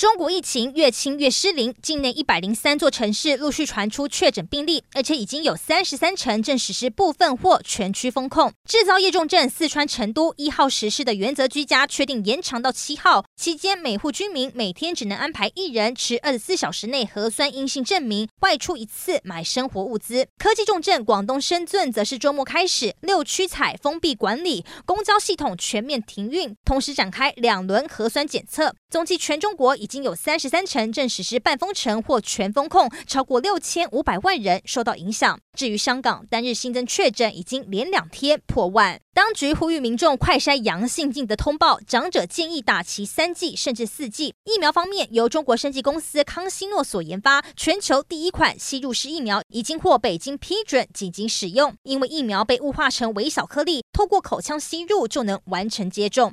中国疫情越清越失灵，境内一百零三座城市陆续传出确诊病例，而且已经有三十三城正实施部分或全区封控。制造业重镇四川成都一号实施的原则居家确定延长到七号，期间每户居民每天只能安排一人持二十四小时内核酸阴性证明，外出一次买生活物资。科技重镇广东深圳则是周末开始六区采封闭管理，公交系统全面停运，同时展开两轮核酸检测。总计全中国已经有三十三城正实施半封城或全封控，超过六千五百万人受到影响。至于香港，单日新增确诊已经连两天破万。当局呼吁民众快筛阳性进得通报，长者建议打齐三剂甚至四剂。疫苗方面，由中国生技公司康希诺所研发，全球第一款吸入式疫苗已经获北京批准紧急使用，因为疫苗被雾化成微小颗粒，透过口腔吸入就能完成接种。